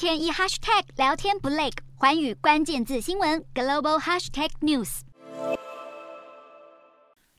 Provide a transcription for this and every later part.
天一 hashtag 聊天不累，环宇关键字新闻 global hashtag news。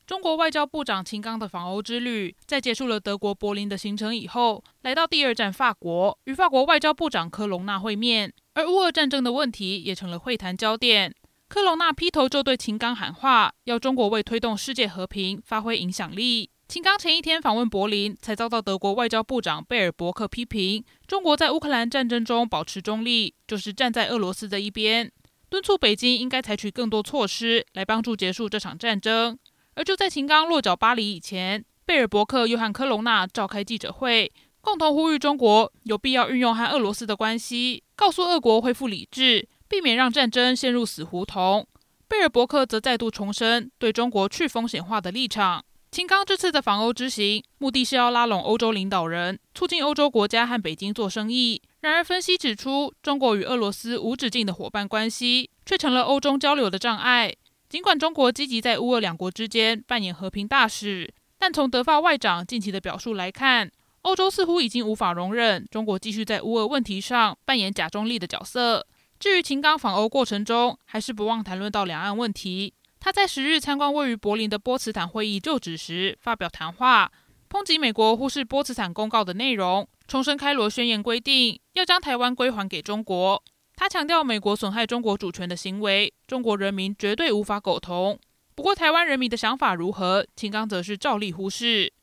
中国外交部长秦刚的访欧之旅，在结束了德国柏林的行程以后，来到第二站法国，与法国外交部长科隆纳会面。而乌俄战争的问题也成了会谈焦点。科隆纳劈头就对秦刚喊话，要中国为推动世界和平发挥影响力。秦刚前一天访问柏林，才遭到德国外交部长贝尔伯克批评，中国在乌克兰战争中保持中立，就是站在俄罗斯的一边，敦促北京应该采取更多措施来帮助结束这场战争。而就在秦刚落脚巴黎以前，贝尔伯克又和科隆纳召开记者会，共同呼吁中国有必要运用和俄罗斯的关系，告诉俄国恢复理智，避免让战争陷入死胡同。贝尔伯克则再度重申对中国去风险化的立场。秦刚这次的访欧之行，目的是要拉拢欧洲领导人，促进欧洲国家和北京做生意。然而，分析指出，中国与俄罗斯无止境的伙伴关系，却成了欧中交流的障碍。尽管中国积极在乌俄两国之间扮演和平大使，但从德法外长近期的表述来看，欧洲似乎已经无法容忍中国继续在乌俄问题上扮演假中立的角色。至于秦刚访欧过程中，还是不忘谈论到两岸问题。他在十日参观位于柏林的波茨坦会议就职时发表谈话，抨击美国忽视波茨坦公告的内容，重申开罗宣言规定要将台湾归还给中国。他强调，美国损害中国主权的行为，中国人民绝对无法苟同。不过，台湾人民的想法如何，秦刚则是照例忽视。